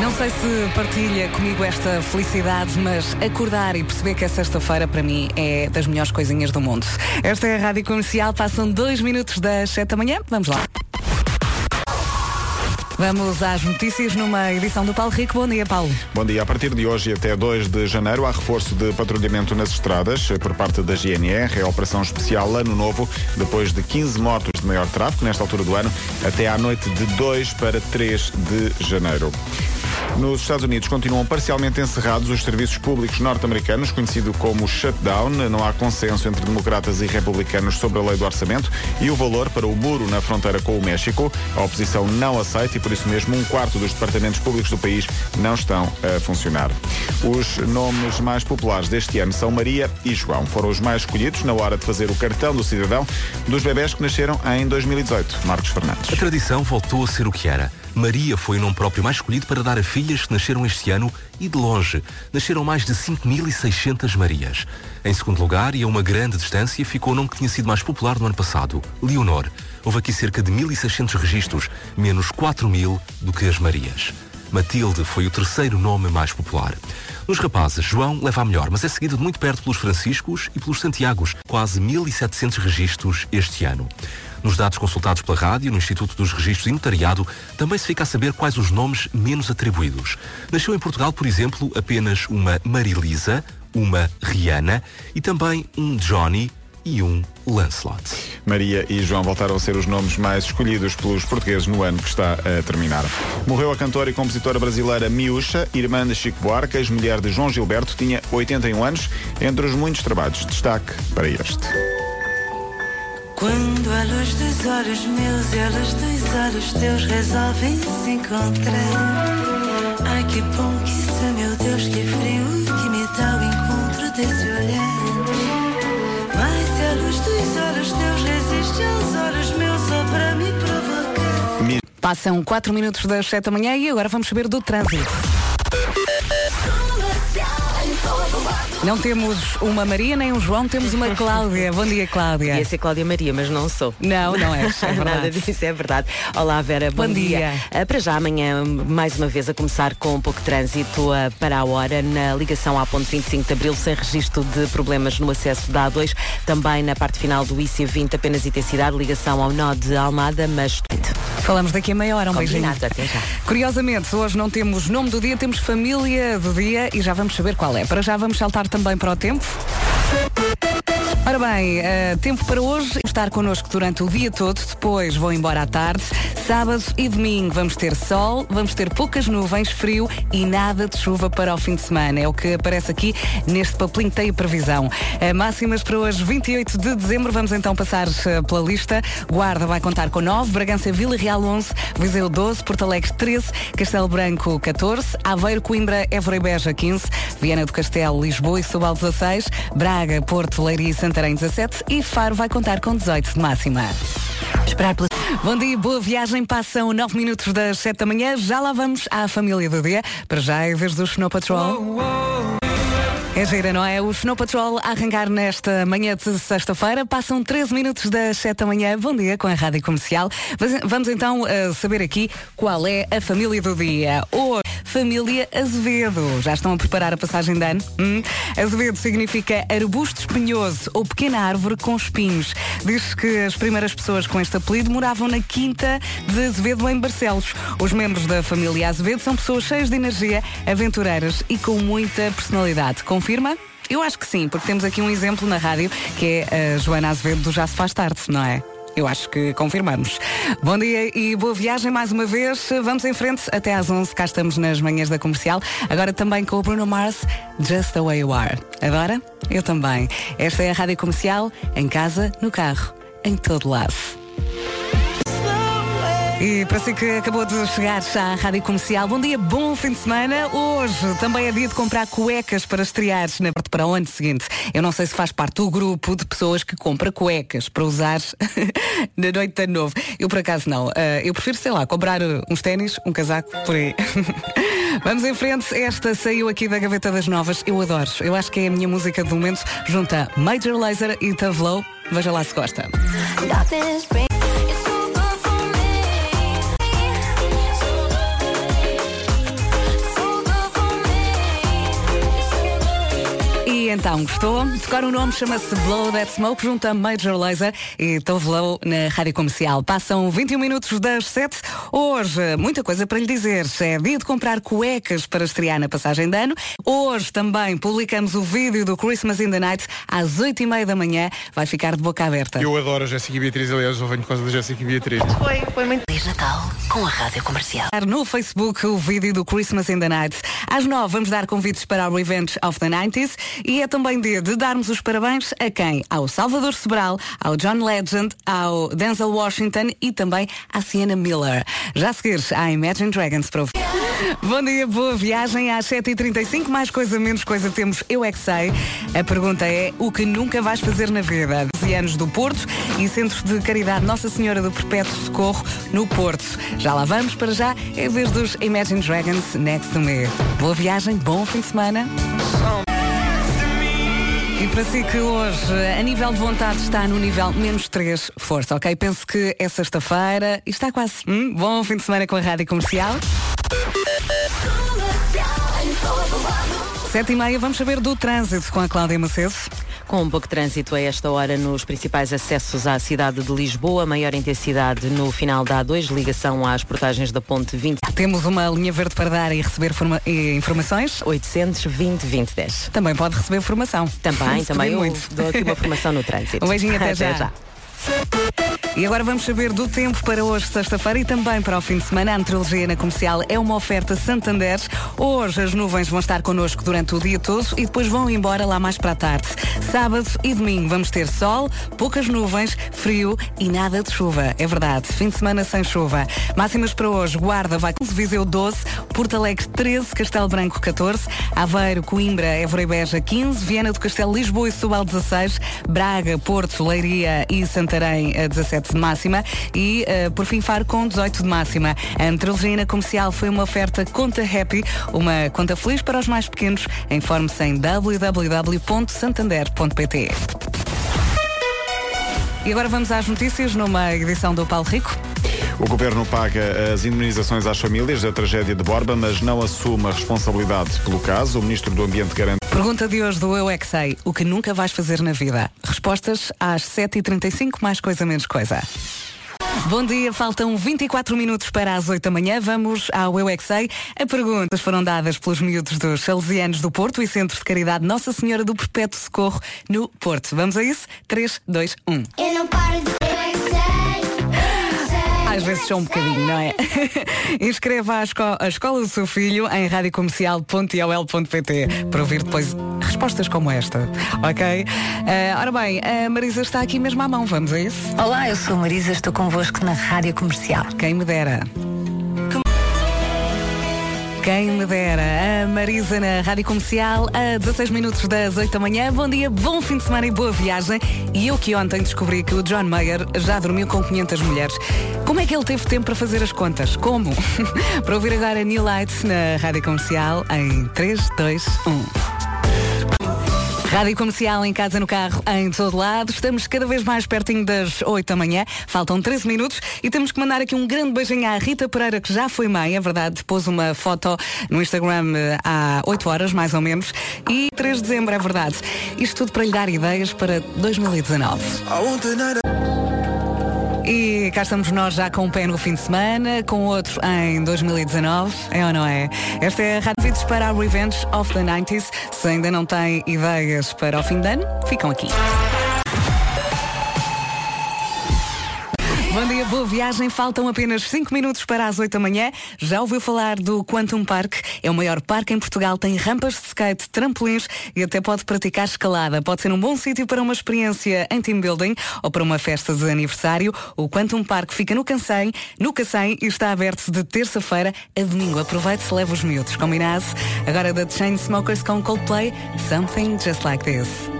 Não sei se partilha comigo esta felicidade, mas acordar e perceber que é sexta-feira para mim é das melhores coisinhas do mundo. Esta é a Rádio Comercial, passam dois minutos das sete da manhã. Vamos lá. Vamos às notícias numa edição do Paulo Rico. Bom dia, Paulo. Bom dia. A partir de hoje até 2 de janeiro há reforço de patrulhamento nas estradas por parte da GNR. É a operação especial Ano Novo, depois de 15 motos de maior tráfego nesta altura do ano, até à noite de 2 para 3 de janeiro. Nos Estados Unidos continuam parcialmente encerrados os serviços públicos norte-americanos, conhecido como shutdown. Não há consenso entre democratas e republicanos sobre a lei do orçamento e o valor para o muro na fronteira com o México. A oposição não aceita e, por isso mesmo, um quarto dos departamentos públicos do país não estão a funcionar. Os nomes mais populares deste ano são Maria e João. Foram os mais escolhidos na hora de fazer o cartão do cidadão dos bebés que nasceram em 2018. Marcos Fernandes. A tradição voltou a ser o que era. Maria foi o nome próprio mais escolhido para dar a filhas que nasceram este ano e de longe. Nasceram mais de 5.600 Marias. Em segundo lugar, e a uma grande distância, ficou o nome que tinha sido mais popular no ano passado, Leonor. Houve aqui cerca de 1.600 registros, menos 4.000 do que as Marias. Matilde foi o terceiro nome mais popular. Nos rapazes, João leva a melhor, mas é seguido de muito perto pelos Franciscos e pelos Santiagos, quase 1.700 registros este ano. Nos dados consultados pela rádio, no Instituto dos Registros e Notariado, também se fica a saber quais os nomes menos atribuídos. Nasceu em Portugal, por exemplo, apenas uma Marilisa, uma Rihanna e também um Johnny e um Lancelot. Maria e João voltaram a ser os nomes mais escolhidos pelos portugueses no ano que está a terminar. Morreu a cantora e compositora brasileira Miúcha, irmã de Chico Buarque, ex-mulher de João Gilberto, tinha 81 anos. Entre os muitos trabalhos, destaque para este. Quando a luz dos olhos meus e a luz dos olhos teus resolvem se encontrar. Ai que bom que isso, é, meu Deus, que frio que me dá o encontro desse olhar. Olhos teus resiste aos olhos meus só para me provocar. Passam 4 minutos das 7 da manhã e agora vamos saber do trânsito. Não temos uma Maria nem um João, temos uma Cláudia. Bom dia, Cláudia. Ia ser Cláudia Maria, mas não sou. Não, não és, é Nada verdade. disso, é verdade. Olá, Vera, bom, Bom dia. Ah, Para já, amanhã, mais uma vez, a começar com um pouco de trânsito ah, para a hora na ligação à ponte 25 de Abril, sem registro de problemas no acesso da A2. Também na parte final do IC20, apenas intensidade, ligação ao nó de Almada, mas... Falamos daqui a meia hora, um beijinho. Curiosamente, hoje não temos nome do dia, temos família do dia e já vamos saber qual é. Para já vamos saltar também para o tempo. Ora bem, eh, tempo para hoje estar connosco durante o dia todo, depois vou embora à tarde. Sábado e domingo vamos ter sol, vamos ter poucas nuvens, frio e nada de chuva para o fim de semana. É o que aparece aqui neste papelinho que tem a previsão. Eh, máximas para hoje, 28 de dezembro, vamos então passar eh, pela lista. Guarda vai contar com 9, Bragança Vila Real 11, Viseu 12, Porto Alegre 13, Castelo Branco 14, Aveiro, Coimbra, Évora e Beja 15, Viana do Castelo, Lisboa e Setúbal 16, Braga, Porto, Leiria e Santarém 17 e Faro vai contar com 18 de máxima. Esperar pela... Bom dia, boa viagem. Passam 9 minutos das 7 da manhã. Já lá vamos à família do dia. Para já é vez do Snow Patrol. É gira, não é? O Snow Patrol a arrancar nesta manhã de sexta-feira. Passam 13 minutos das 7 da manhã. Bom dia com a Rádio Comercial. Vamos- então eh, saber aqui qual é a família do dia. Hoje, família Azevedo. Já estão a preparar a passagem de ano? Hum? Azevedo significa arbusto espinhoso ou pequena árvore com espinhos. Diz que as primeiras pessoas com este apelido moravam na Quinta de Azevedo em Barcelos. Os membros da família Azevedo são pessoas cheias de energia, aventureiras e com muita personalidade. Confirma? Eu acho que sim, porque temos aqui um exemplo na rádio que é a Joana Azevedo do Já se faz tarde, não é? Eu acho que confirmamos. Bom dia e boa viagem mais uma vez. Vamos em frente até às 11. Cá estamos nas manhãs da comercial. Agora também com o Bruno Mars, Just the Way You Are. Agora, eu também. Esta é a rádio comercial, em casa, no carro, em todo lado. E para si que acabou de chegar à Rádio Comercial, bom dia, bom fim de semana. Hoje também é dia de comprar cuecas para estrear na para o ano seguinte. Eu não sei se faz parte do grupo de pessoas que compra cuecas para usar na noite de ano novo. Eu por acaso não. Ah, eu prefiro, sei lá, comprar uh, uns ténis, um casaco, por aí. Vamos em frente. Esta saiu aqui da Gaveta das Novas. Eu adoro. Eu acho que é a minha música do momento. Junta Major Laser e Tavlow. Veja lá se gosta. E então, gostou? Decora o nome, chama-se Blow That Smoke, junto a Major Laser e Tove Low na Rádio Comercial. Passam 21 minutos das 7. Hoje, muita coisa para lhe dizer. É dia de comprar cuecas para estrear na passagem de ano. Hoje também publicamos o vídeo do Christmas in the Night às 8 e meia da manhã. Vai ficar de boca aberta. Eu adoro a Jéssica e Beatriz, aliás, eu venho por causa da Jéssica e Beatriz. Foi, foi muito Feliz Natal com a Rádio Comercial. No Facebook o vídeo do Christmas in the Night. Às 9 vamos dar convites para o Revenge of the 90s e é também dia de darmos os parabéns a quem? Ao Salvador Sobral, ao John Legend, ao Denzel Washington e também à Sienna Miller. Já a seguir, à Imagine Dragons para. Bom dia, boa viagem às 7h35, mais coisa, menos coisa temos Eu É Que Sei. A pergunta é, o que nunca vais fazer na vida? 12 anos do Porto e Centro de Caridade Nossa Senhora do Perpétuo Socorro no Porto. Já lá vamos, para já é vez dos Imagine Dragons Next to Me. Boa viagem, bom fim de semana. E para si que hoje, a nível de vontade, está no nível menos 3, força, ok? Penso que é sexta-feira e está quase. Hum? Bom fim de semana com a Rádio Comercial. Sete e meia, vamos saber do trânsito com a Cláudia Macedo. Com um pouco de trânsito a esta hora nos principais acessos à cidade de Lisboa, maior intensidade no final da A2, ligação às portagens da Ponte 20. Temos uma linha verde para dar e receber forma- informações. 820 2010. Também pode receber formação. Também, também eu muito. dou aqui uma formação no trânsito. Um beijinho até, já. E agora vamos saber do tempo para hoje, sexta-feira, e também para o fim de semana. A meteorologia na comercial é uma oferta Santander. Hoje as nuvens vão estar connosco durante o dia todo e depois vão embora lá mais para a tarde. Sábado e domingo vamos ter sol, poucas nuvens, frio e nada de chuva. É verdade, fim de semana sem chuva. Máximas para hoje, Guarda vai com Viseu 12, Porto Alegre 13, Castelo Branco 14, Aveiro, Coimbra, Évora e Beja 15, Viana do Castelo, Lisboa e Setúbal 16, Braga, Porto, Leiria e Santarém a 17 de máxima e, eh, por fim, Faro com 18 de máxima. A meteorologia comercial foi uma oferta Conta Happy, uma conta feliz para os mais pequenos. Informe-se em www.santander.pt. E agora vamos às notícias numa edição do Paulo Rico. O governo paga as indemnizações às famílias da tragédia de Borba, mas não assume a responsabilidade pelo caso. O ministro do Ambiente garante. Pergunta de hoje do Eu É Que Sei. O que nunca vais fazer na vida? Respostas às 7h35, mais coisa menos coisa. Bom dia, faltam 24 minutos para as 8 da manhã. Vamos ao Eu É Que Sei. As perguntas foram dadas pelos miúdos dos Salesianos do Porto e Centro de Caridade Nossa Senhora do Perpétuo Socorro no Porto. Vamos a isso? 3, 2, 1. Eu Às vezes só um bocadinho, não é? Inscreva a, esco- a escola do seu filho em radiocomercial.iol.pt para ouvir depois respostas como esta, ok? Ah, ora bem, a Marisa está aqui mesmo à mão, vamos a isso? Olá, eu sou a Marisa, estou convosco na Rádio Comercial. Quem me dera. Quem me dera. A Marisa na Rádio Comercial, a 16 minutos das 8 da manhã. Bom dia, bom fim de semana e boa viagem. E eu que ontem descobri que o John Mayer já dormiu com 500 mulheres. Como é que ele teve tempo para fazer as contas? Como? para ouvir agora New Lights na Rádio Comercial em 3, 2, 1. Rádio Comercial em casa, no carro, em todo lado. Estamos cada vez mais pertinho das 8 da manhã. Faltam 13 minutos e temos que mandar aqui um grande beijinho à Rita Pereira, que já foi mãe, é verdade. Pôs uma foto no Instagram eh, há 8 horas, mais ou menos. E 3 de dezembro, é verdade. Isto tudo para lhe dar ideias para 2019. Cá estamos nós já com um pé no fim de semana, com outro em 2019, é ou não é? Esta é a Rádio para a Revenge of the 90s. Se ainda não tem ideias para o fim de ano, ficam aqui. Viagem. Faltam apenas 5 minutos para as 8 da manhã. Já ouviu falar do Quantum Park? É o maior parque em Portugal. Tem rampas de skate, trampolins e até pode praticar escalada. Pode ser um bom sítio para uma experiência em team building ou para uma festa de aniversário. O Quantum Park fica no Cacém, no Cacém e está aberto de terça-feira a domingo. Aproveite-se, leva os miúdos. Combinado? Agora da Chainsmokers com Coldplay, Something Just Like This.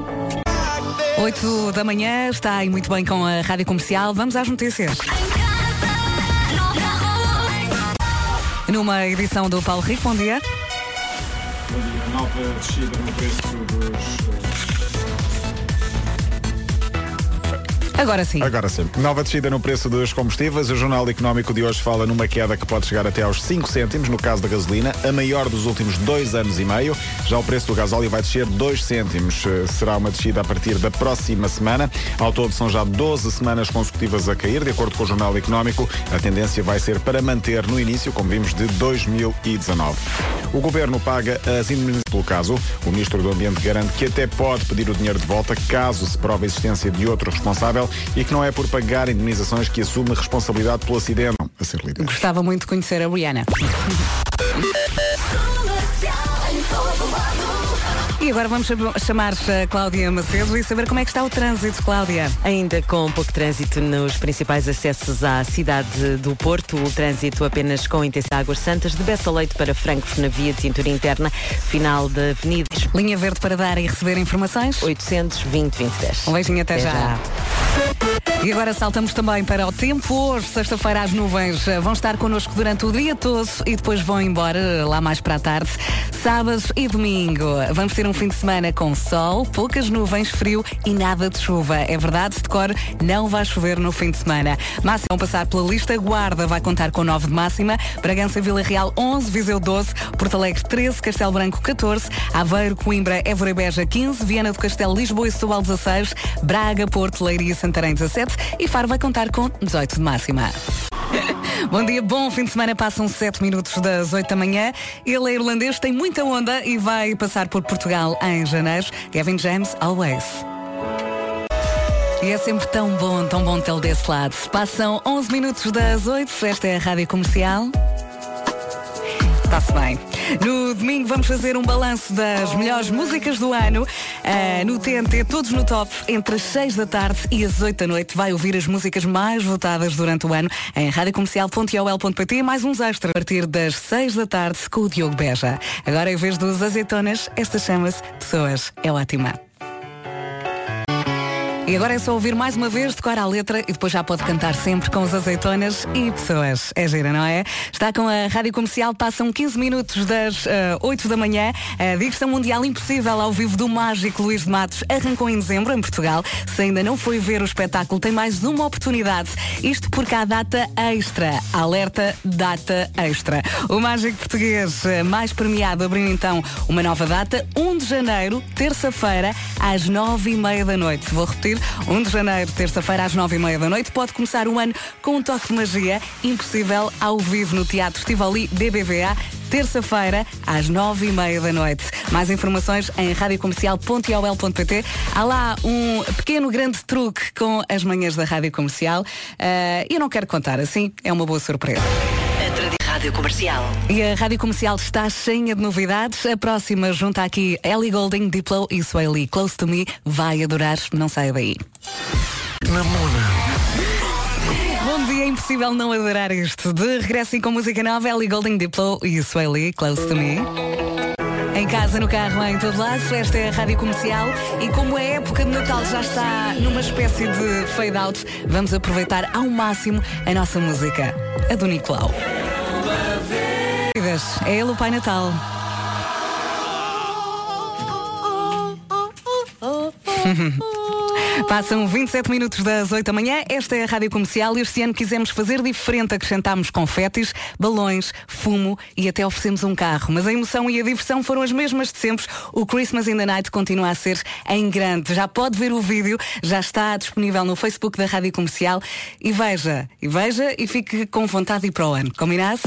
8 da manhã, está aí muito bem com a Rádio Comercial. Vamos às notícias. Numa edição do Paulo Rico, bom dia. Nova descida no preço dos. Agora sim. Agora sim. Nova descida no preço dos combustíveis. O Jornal Económico de hoje fala numa queda que pode chegar até aos 5 cêntimos no caso da gasolina, a maior dos últimos dois anos e meio. Já o preço do gasóleo vai descer 2 cêntimos. Eh, Será uma descida a partir da próxima semana. Ao todo são já 12 semanas consecutivas a cair. De acordo com o Jornal Económico, a tendência vai ser para manter no início, como vimos, de 2019. O Governo paga as indemnizações pelo caso. O Ministro do Ambiente garante que até pode pedir o dinheiro de volta caso se prove a existência de outro responsável e que não é por pagar indemnizações que assume responsabilidade pelo acidente a ser. Gostava muito de conhecer a Rihanna. E agora vamos cham- chamar a Cláudia Macedo e saber como é que está o trânsito, Cláudia. Ainda com pouco trânsito nos principais acessos à cidade do Porto, o trânsito apenas com intensidade Águas Santas, de Bessa Leite para Francos na via de cintura interna, final da Avenida Linha verde para dar e receber informações. 820 2010. Um beijinho até, Até já. já. E agora saltamos também para o tempo. Hoje, sexta-feira, as nuvens eh, vão estar connosco durante o dia todo e depois vão embora eh, lá mais para a tarde. Sábado e domingo. Vamos ter um fim de semana com sol, poucas nuvens, frio e nada de chuva. É verdade, de cor, não vai chover no fim de semana. Máxima vão passar pela lista. Guarda vai contar com 9 de máxima. Bragança, Vila Real 11, Viseu 12, Porto Alegre 13, Castelo Branco 14, Aveiro, Coimbra, Évora e Beja 15, Viana do Castelo, Lisboa e Setúbal 16, Braga, Porto, Leiria e Santarém 17 e Faro vai contar com 18 de máxima. Bom dia, bom fim de semana. Passam 7 minutos das 8 da manhã. Ele é irlandês, tem muita onda e vai passar por Portugal em janeiro. Gavin James, always. E é sempre tão bom, tão bom tê-lo desse lado. Passam 11 minutos das 8. Esta é a Rádio Comercial. Está-se bem. No domingo vamos fazer um balanço das melhores músicas do ano. Ah, no TNT, todos no top, entre as 6 da tarde e as 8 da noite. Vai ouvir as músicas mais votadas durante o ano em radiocomercial.ol.pt mais uns extras a partir das 6 da tarde com o Diogo Beja. Agora, em vez dos azeitonas, esta chama-se Pessoas. É ótima. E agora é só ouvir mais uma vez, decorar a letra e depois já pode cantar sempre com os azeitonas e pessoas. É gira, não é? Está com a Rádio Comercial, passam 15 minutos das ah, 8 da manhã. A Digressão Mundial Impossível ao vivo do Mágico Luís de Matos arrancou em dezembro em Portugal. Se ainda não foi ver o espetáculo, tem mais uma oportunidade. Isto porque há data extra. Alerta, data extra. O Mágico Português eh, mais premiado abriu então uma nova data, 1 de janeiro, terça-feira, às 9 e meia da noite. Vou repetir, 1 de janeiro, terça-feira, às 9 e meia da noite. Pode começar o ano com um toque de magia impossível ao vivo no Teatro Tivoli BBVA. Terça-feira, às nove e meia da noite. Mais informações em radiocomercial.ol.pt. Há lá um pequeno grande truque com as manhãs da Rádio Comercial. Eh, eu não quero contar assim, é uma boa surpresa. Rádio Comercial. E a Rádio Comercial está cheia de novidades. A próxima junta aqui Ellie Golding, Diplo e Swaley. Close to Me. Vai adorar, não saia daí. Bom dia, é impossível não adorar isto. De regresso e com música nova, Ellie Golding, Diplo e Swaley, Close to Me. Em casa, no carro, em todo lado, esta é a Rádio Comercial e como a época de Natal já está numa espécie de fade out, vamos aproveitar ao máximo a nossa música, a do Nicolau. É ele o Pai Natal. Passam 27 minutos das 8 da manhã. Esta é a Rádio Comercial e este ano quisemos fazer diferente. Acrescentámos confetes, balões, fumo e até oferecemos um carro. Mas a emoção e a diversão foram as mesmas de sempre. O Christmas in the Night continua a ser em grande. Já pode ver o vídeo, já está disponível no Facebook da Rádio Comercial. E veja, e veja e fique com vontade de ir para o ano. Combinado?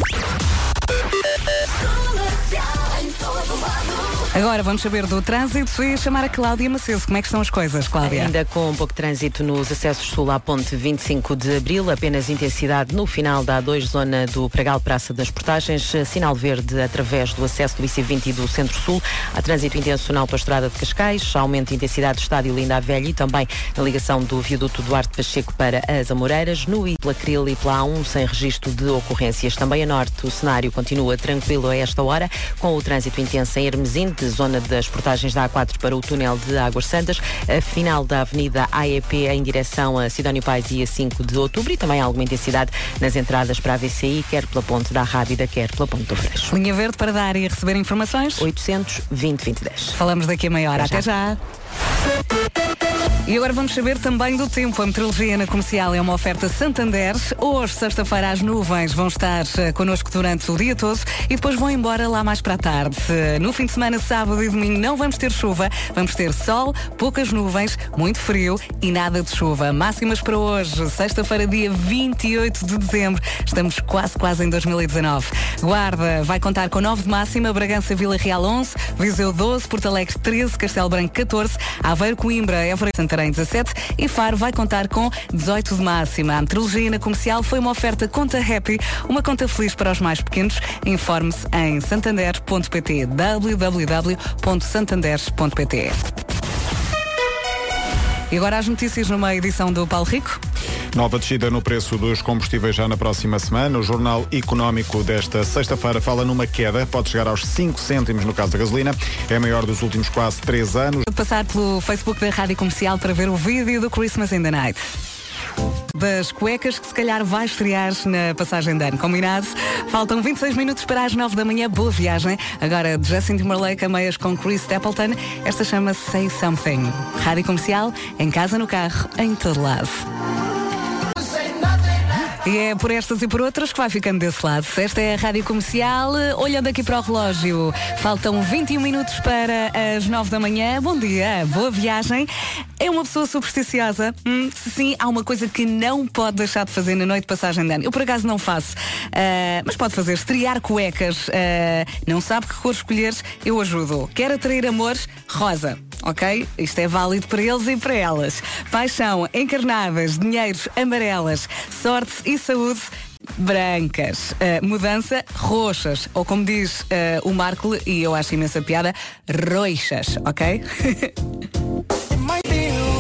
Agora vamos saber do trânsito e chamar a Cláudia Macedo. Como é que estão as coisas, Cláudia? Ainda com um pouco de trânsito nos acessos sul à ponte 25 de Abril, apenas intensidade no final da A2, zona do Pragal Praça das Portagens, sinal verde através do acesso do IC20 e do Centro-Sul. Há trânsito intenso na autoestrada de Cascais, aumento de intensidade do estádio Linda a Velha e também na ligação do viaduto Duarte Pacheco para as Amoreiras, no I pela Cril e pela A1 sem registro de ocorrências. Também a norte o cenário continua tranquilo a esta hora, com o trânsito intenso em Hermesinde, zona das portagens da A4 para o túnel de Águas Santas, a final da Avenida AEP em direção a Sidónio Pais e a 5 de outubro e também alguma intensidade nas entradas para a VCI, quer pela ponte da Rábida, quer pela ponte do Freixo. Linha verde para dar e receber informações? 820 2010. Falamos daqui a meia hora. Até Até já. E agora vamos saber também do tempo. A meteorologia na comercial é uma oferta Santander. Hoje, sexta-feira, as nuvens vão estar eh, connosco durante o dia todo e depois vão embora lá mais para a tarde. Eh, No fim de semana, sábado e domingo, não vamos ter chuva. Vamos ter sol, poucas nuvens, muito frio e nada de chuva. Máximas para hoje, sexta-feira, dia 28 de dezembro. Estamos quase, quase em 2019. Guarda vai contar com 9 de máxima, Bragança, Vila Real 11, Viseu 12, Porto Alegre 13, Castelo Branco 14, Aveiro, Coimbra, Évora, Santarém 17 e Faro vai contar com 18 de máxima. A meteorologia na comercial foi uma oferta Conta Happy, uma conta feliz para os mais pequenos. Informe-se em santander.pt www.santander.pt E agora as notícias numa edição do Paulo Rico. Nova descida no preço dos combustíveis já na próxima semana. O Jornal Económico desta sexta-feira fala numa queda, pode chegar aos 5 cêntimos no caso da gasolina. É a maior dos últimos quase 3 anos. Passar pelo Facebook da Rádio Comercial para ver o vídeo do Christmas in the Night. Das cuecas que se calhar vai estrear na passagem de ano. Combinado? Faltam 26 minutos para as 9 da manhã. Boa viagem. Agora Justin Timberlake a meias com Chris Stapleton. Esta chama-se Say Something. Rádio Comercial, em casa, no carro, em todo lado. E é por estas e por outras que vai ficando desse lado. Esta é a Rádio Comercial. Olhando aqui para o relógio, faltam 21 minutos para as 9 da manhã. Bom dia, boa viagem. É uma pessoa supersticiosa? Hum, sim, há uma coisa que não pode deixar de fazer na noite de passagem de ano. Eu por acaso não faço, Ah, mas pode fazer, estrear cuecas. Ah, não sabe que cor escolher, eu ajudo. Quer atrair amores? Rosa. Ok? Isto é válido para eles e para elas. Paixão, encarnadas, dinheiros, amarelas, sorte e saúde. Brancas, Ah, mudança, roxas, ou como diz ah, o Marco, e eu acho imensa piada, roixas, ok?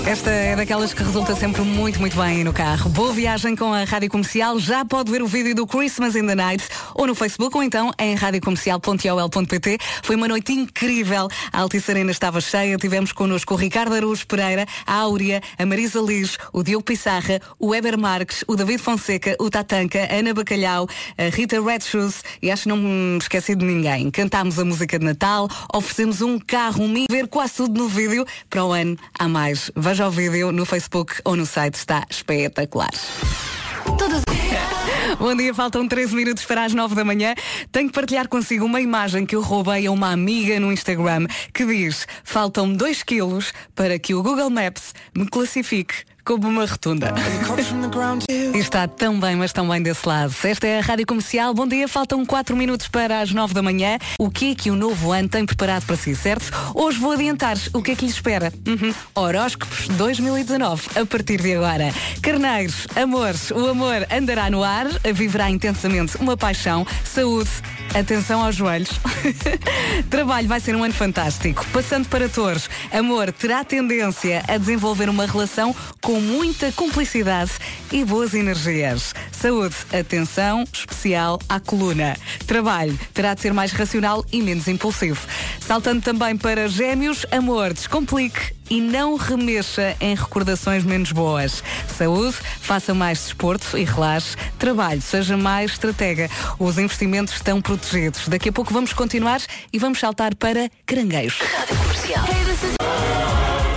Esta é daquelas que resulta sempre muito, muito bem no carro. Boa viagem com a Rádio Comercial. Já pode ver o vídeo do Christmas in the Night ou no Facebook ou então em radiocomercial.ol.pt. Foi uma noite incrível. A Altice Arena estava cheia. Tivemos connosco o Ricardo Araújo Pereira, a Áurea, a Marisa Liz, o Diogo Pissarra, o Weber Marques, o David Fonseca, o Tatanka, a Ana Bacalhau, a Rita Red Shoes e acho que não me esqueci de ninguém. Cantámos a música de Natal, oferecemos um carro, um ver quase tudo no vídeo. Para o ano há mais. O vídeo no Facebook ou no site, está espetacular. Bom dia, faltam 13 minutos para as 9 da manhã. Tenho que partilhar consigo uma imagem que eu roubei a uma amiga no Instagram que diz: faltam 2 quilos para que o Google Maps me classifique como uma rotunda. E está tão bem, mas tão bem desse lado. Esta é a Rádio Comercial. Bom dia, faltam 4 minutos para as 9 da manhã. O que é que o novo ano tem preparado para si, certo? Hoje vou adiantar o que é que lhe espera. Uhum. Horóscopos 2019, a partir de agora. Carneiros, amores, o amor andará no ar, viverá intensamente uma paixão, saúde, atenção aos joelhos. Trabalho vai ser um ano fantástico. Passando para touros, amor terá tendência a desenvolver uma relação com muita cumplicidade e boas energias. Saúde, atenção especial à coluna. Trabalho terá de ser mais racional e menos impulsivo. Saltando também para gêmeos, amor, descomplique e não remexa em recordações menos boas. Saúde, faça mais desporto e relaxe. Trabalho, seja mais estratega. Os investimentos estão protegidos. Daqui a pouco vamos continuar e vamos saltar para caranguejos.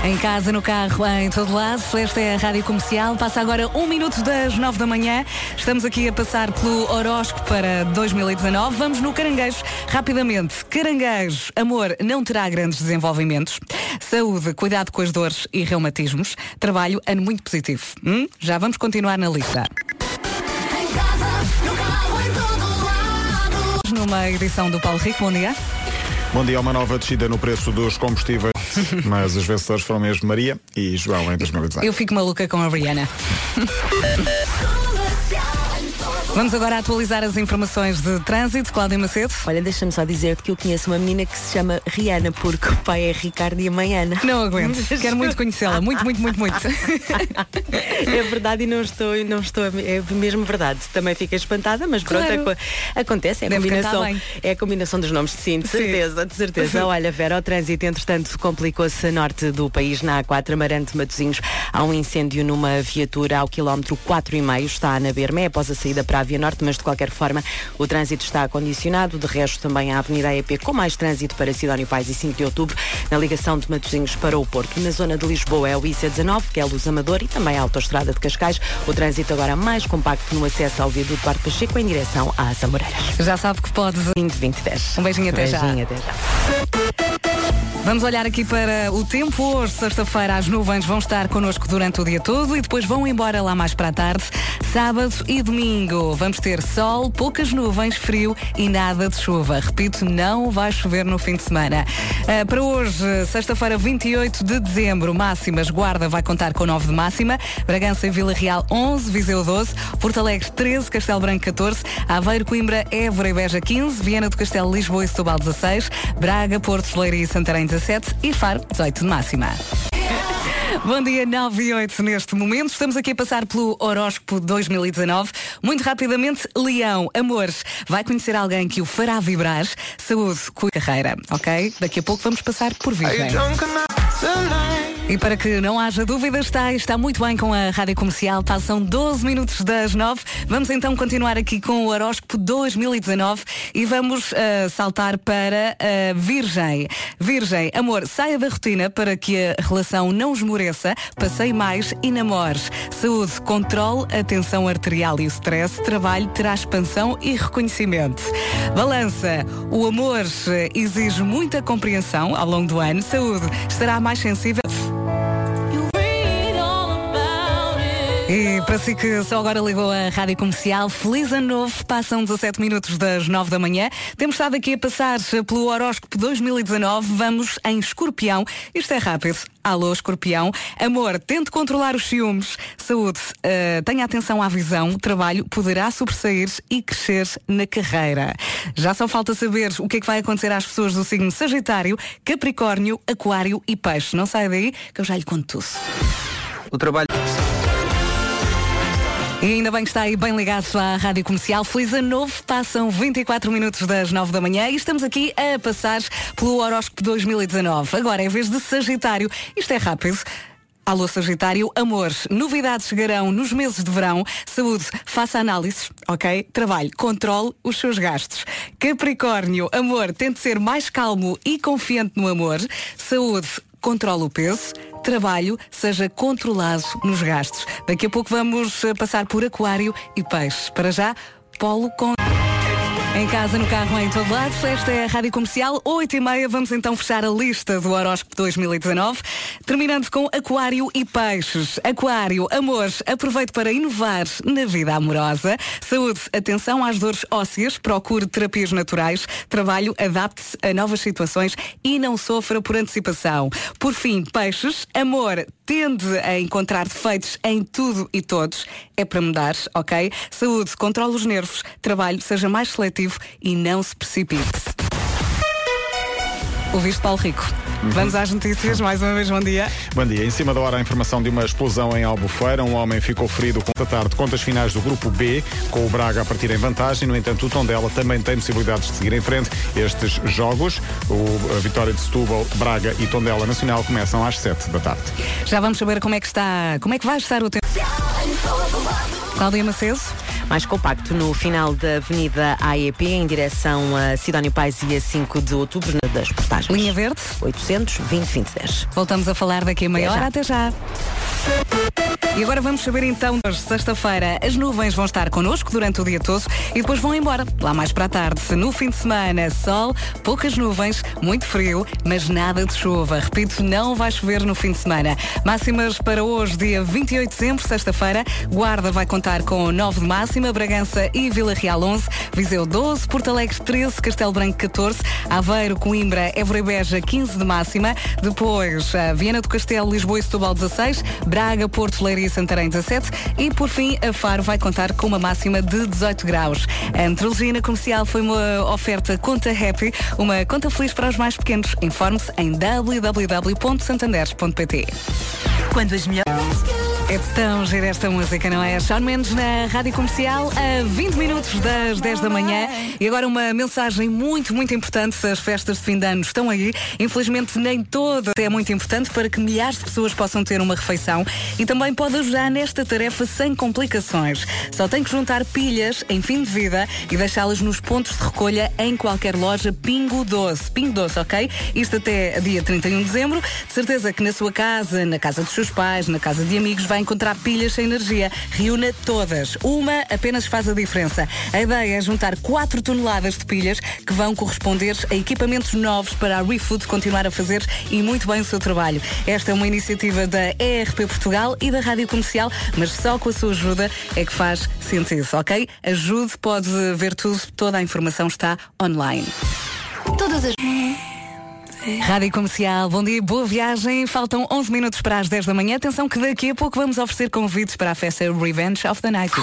Em casa, no carro, em todo lado. Esta é a Rádio Comercial. Passa agora um minuto das nove da manhã. Estamos aqui a passar pelo horóscopo para 2019. Vamos no caranguejo. Rapidamente. Caranguejo, amor, não terá grandes desenvolvimentos. Saúde, cuidado com as dores e reumatismos. Trabalho, ano muito positivo. Hum? Já vamos continuar na lista. Em casa, no carro, em todo lado. Numa edição do Paulo Rico, bom dia. Bom dia, uma nova descida no preço dos combustíveis, mas os vencedores foram mesmo Maria e João em 2019. Eu fico maluca com a Rihanna. Vamos agora atualizar as informações de trânsito. Cláudia Macedo. Olha, deixa-me só dizer-te que eu conheço uma menina que se chama Rihanna, porque o pai é Ricardo e a mãe Ana. Não aguento. Quero muito conhecê-la. Muito, muito, muito, muito. É verdade e não estou, não estou, é mesmo verdade. Também fiquei espantada, mas pronto, Claro. aco- acontece, é a, Deve combinação, é a combinação dos nomes, sim, de Sim. certeza, de certeza. Olha, Vera, o trânsito, entretanto, complicou-se a norte do país, na A4, Amarante Matosinhos. Há um incêndio numa viatura ao quilómetro 4,5, está na Bermé, após a saída para a Via Norte, mas de qualquer forma o trânsito está condicionado. De resto, também a Avenida EP com mais trânsito para Sidónio Pais e 5 de Outubro, na ligação de Matosinhos para o Porto. Na zona de Lisboa é o IC19, que é Luz Amador, e também a Autostrada de Cascais. O trânsito agora mais compacto no acesso ao viaduto Duarte Pacheco em direção às Amoreiras. Já sabe que pode. 20, 20, 10. Um beijinho até já. Beijinho, até já. Vamos olhar aqui para o tempo. Hoje, sexta-feira, as nuvens vão estar connosco durante o dia todo e depois vão embora lá mais para a tarde. Sábado e domingo vamos ter sol, poucas nuvens, frio e nada de chuva. Repito, não vai chover no fim de semana. Ah, para hoje, sexta-feira, 28 de dezembro, máximas. Guarda vai contar com 9 de máxima. Bragança e Vila Real 11, Viseu 12, Porto Alegre 13, Castelo Branco 14, Aveiro, Coimbra, Évora e Beja 15, Viana do Castelo, Lisboa e Setúbal 16, Braga, Porto, Leiria e Santarém 17 e Faro 18 de máxima. Bom dia, 9 e 8 neste momento. Estamos aqui a passar pelo horóscopo 2019. Muito rapidamente, Leão, amores, vai conhecer alguém que o fará vibrar. Saúde, com carreira, ok? Daqui a pouco vamos passar por Virgem. E para que não haja dúvidas, está, está muito bem com a Rádio Comercial. Passam 12 minutos das 9. Vamos então continuar aqui com o horóscopo 2019 e vamos ah, saltar para a Virgem. Virgem, amor, saia da rotina para que a relação não esmoreça, passeie mais e namore. Saúde, controle a tensão arterial e o stress, trabalho terá expansão e reconhecimento. Balança, o amor eh, exige muita compreensão ao longo do ano. Saúde, estará mais sensível. E para si que só agora ligou a Rádio Comercial, feliz ano novo, passam 17 minutos das 9 da manhã. Temos estado aqui a passar pelo horóscopo 2019, vamos em escorpião. Isto é rápido. Alô, escorpião. Amor, tente controlar os ciúmes. Saúde, eh, tenha atenção à visão. Trabalho poderá sobressair e crescer na carreira. Já só falta saber o que é que vai acontecer às pessoas do signo Sagitário, Capricórnio, Aquário e Peixe. Não sai daí que eu já lhe conto tudo. O trabalho. E ainda bem que está aí bem ligado à Rádio Comercial. Feliz ano novo, passam 24 minutos das 9 da manhã e estamos aqui a passar pelo horóscopo 2019. Agora, em vez de Sagitário, isto é rápido. Alô Sagitário, amores, novidades chegarão nos meses de verão. Saúde, faça análises, ok? Trabalho, controle os seus gastos. Capricórnio, amor, tente ser mais calmo e confiante no amor. Saúde, controle o peso. Trabalho, seja controlado nos gastos. Daqui a pouco vamos eh, passar por aquário e peixe. Para já, polo com... Em casa, no carro, em todo lado. Esta é a Rádio Comercial, 8 e meia. Vamos então fechar a lista do horóscopo 2019. Terminando com Aquário e Peixes. Aquário, amores, aproveite para inovar na vida amorosa. Saúde, atenção às dores ósseas. Procure terapias naturais. Trabalho, adapte-se a novas situações e não sofra por antecipação. Por fim, Peixes, amor, tende a encontrar defeitos em tudo e todos. É para mudar, ok? Saúde, controle os nervos. Trabalho, seja mais seletivo e não se precipite. Ouviste Paulo Rico? Vamos às notícias, mais uma vez, bom dia. Bom dia. Em cima da hora, a informação de uma explosão em Albufeira. Um homem ficou ferido com a tarde. Contas finais do grupo B, com o Braga a partir em vantagem. No entanto, o Tondela também tem possibilidades de seguir em frente. Estes jogos, o, a vitória de Setúbal, Braga e Tondela Nacional, começam às 7 da tarde. Já vamos saber como é que está, como é que vai estar o tempo. Cláudia Macedo. Mais compacto no final da Avenida AEP, em direção a Sidónio Pais e a 5 de outubro, na das portagens. Linha Verde. 800 20 20 10. Voltamos a falar daqui a meia Até já. Até já. E agora vamos saber então, hoje, sexta-feira, as nuvens vão estar connosco durante o dia todo e depois vão embora, lá mais para a tarde. No fim de semana, sol, poucas nuvens, muito frio, mas nada de chuva. Repito, não vai chover no fim de semana. Máximas para hoje, dia 28 de dezembro, sexta-feira. Guarda vai contar com 9 de máxima, Bragança e Vila Real 11, Viseu 12, Porto Alegre 13, Castelo Branco 14, Aveiro, Coimbra, Évora e Beja 15 de máxima. Depois, a Viana do Castelo, Lisboa e Setúbal 16, Braga, Porto, Leiria e Santarém 17 e por fim a Faro vai contar com uma máxima de 18 graus. A metrologia na comercial foi uma oferta Conta Happy, uma conta feliz para os mais pequenos. Informe-se em www.santander.pt. Quando as melhores. É tão gira esta música, não é? Sean Mendes na Rádio Comercial a 20 minutos das 10 da manhã. E agora uma mensagem muito, muito importante. As festas de fim de ano estão aí. Infelizmente nem toda é muito importante para que milhares de pessoas possam ter uma refeição e também pode ajudar nesta tarefa sem complicações. Só tem que juntar pilhas em fim de vida e deixá-las nos pontos de recolha em qualquer loja Pingo Doce. Pingo Doce, ok? Isto até dia 31 de dezembro. De certeza que na sua casa, na casa dos seus pais, na casa de amigos, vai encontrar pilhas sem energia. Reúna todas. Uma apenas faz a diferença. A ideia é juntar 4 toneladas de pilhas que vão corresponder a equipamentos novos para a ReFood continuar a fazer e muito bem o seu trabalho. Esta é uma iniciativa da ERP Portugal e da Rádio Comercial, mas só com a sua ajuda é que faz sentido, ok? Ajude, pode ver tudo, toda a informação está online. Todas as. Rádio Comercial, bom dia, boa viagem. Faltam 11 minutos para as 10 da manhã. Atenção que daqui a pouco vamos oferecer convites para a festa Revenge of the Night.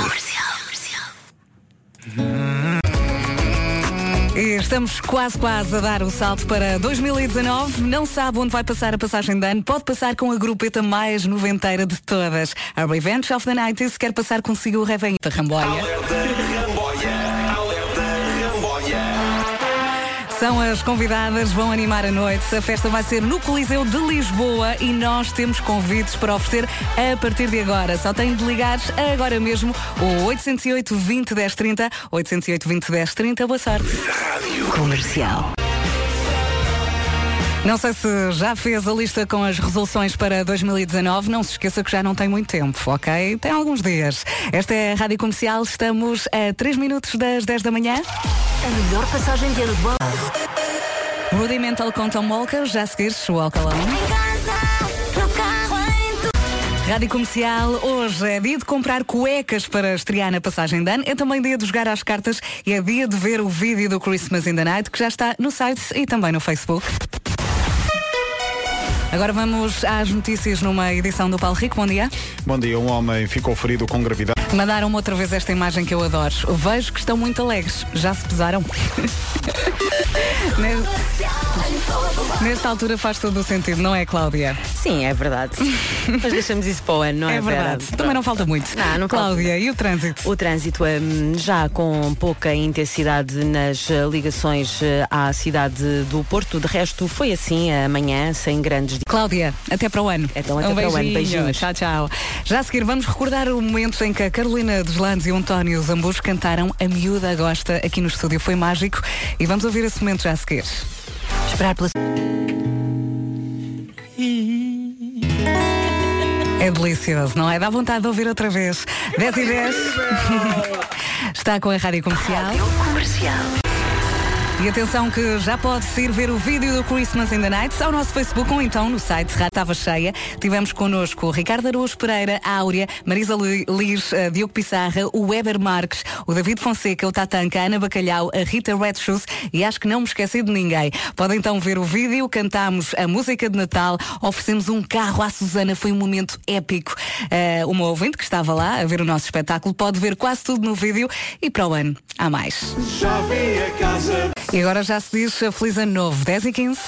E estamos quase, quase a dar o salto para 2019. Não sabe onde vai passar a passagem de ano? Pode passar com a grupeta mais noventeira de todas. A Revenge of the Night quer passar consigo o Réveillon da Ramboia. São as convidadas, vão animar a noite. A festa vai ser no Coliseu de Lisboa e nós temos convites para oferecer a partir de agora. Só tem de ligar agora mesmo o 808 20 10 30, 808 20 10 30. Boa sorte. Comercial. Não sei se já fez a lista com as resoluções para 2019. Não se esqueça que já não tem muito tempo, ok? Tem alguns dias. Esta é a Rádio Comercial. Estamos a 3 minutos das 10 da manhã. A melhor passagem de ano de bola. Rudimental com Tom Walker. Já a seguir, Walk Alone. Rádio Comercial, hoje é dia de comprar cuecas para estrear na passagem de ano. É também dia de jogar às cartas e é dia de ver o vídeo do Christmas in the Night, que já está no site e também no Facebook. Agora vamos às notícias numa edição do Paulo Rico. Bom dia. Bom dia, um homem ficou ferido com gravidade. Mandaram-me outra vez esta imagem que eu adoro. Vejo que estão muito alegres. Já se pesaram? Nes- Nesta altura faz todo o sentido, não é, Cláudia? Sim, é verdade. Mas deixamos isso para o ano, não é, É verdade. Vera? Também não falta muito. Não, não falta Cláudia, e o trânsito? O trânsito hum, já com pouca intensidade nas eh, ligações eh, à cidade do Porto. De resto, foi assim amanhã, sem grandes. Cláudia, até para o ano. Então, até um para o ano. beijinho. Beijinhos. Tchau, tchau. Já a seguir, vamos recordar o momento em que a Carolina dos Landes e o António Zambus cantaram A Miúda Gosta aqui no estúdio. Foi mágico. E vamos ouvir esse momento já a seguir. Esperar pela. É delicioso, não é? Dá vontade de ouvir outra vez. 10 e 10. Está com a Rádio Comercial. Comercial. E atenção que já pode ir ver o vídeo do Christmas in the Night ao nosso Facebook ou então no site Já Estava Cheia. Tivemos connosco o Ricardo Araújo Pereira, a Áurea, Marisa Li- Liz, a Diogo Pissarra, o Weber Marques, o David Fonseca, o Tatanka, a Ana Bacalhau, a Rita Red Shoes e acho que não me esqueci de ninguém. Podem então ver o vídeo, cantamos a música de Natal, oferecemos um carro à Susana, foi um momento épico. Eh, uma ouvinte que estava lá a ver o nosso espetáculo pode ver quase tudo no vídeo e para o ano há mais. E agora já se diz Feliz Ano Novo, 10 e 15.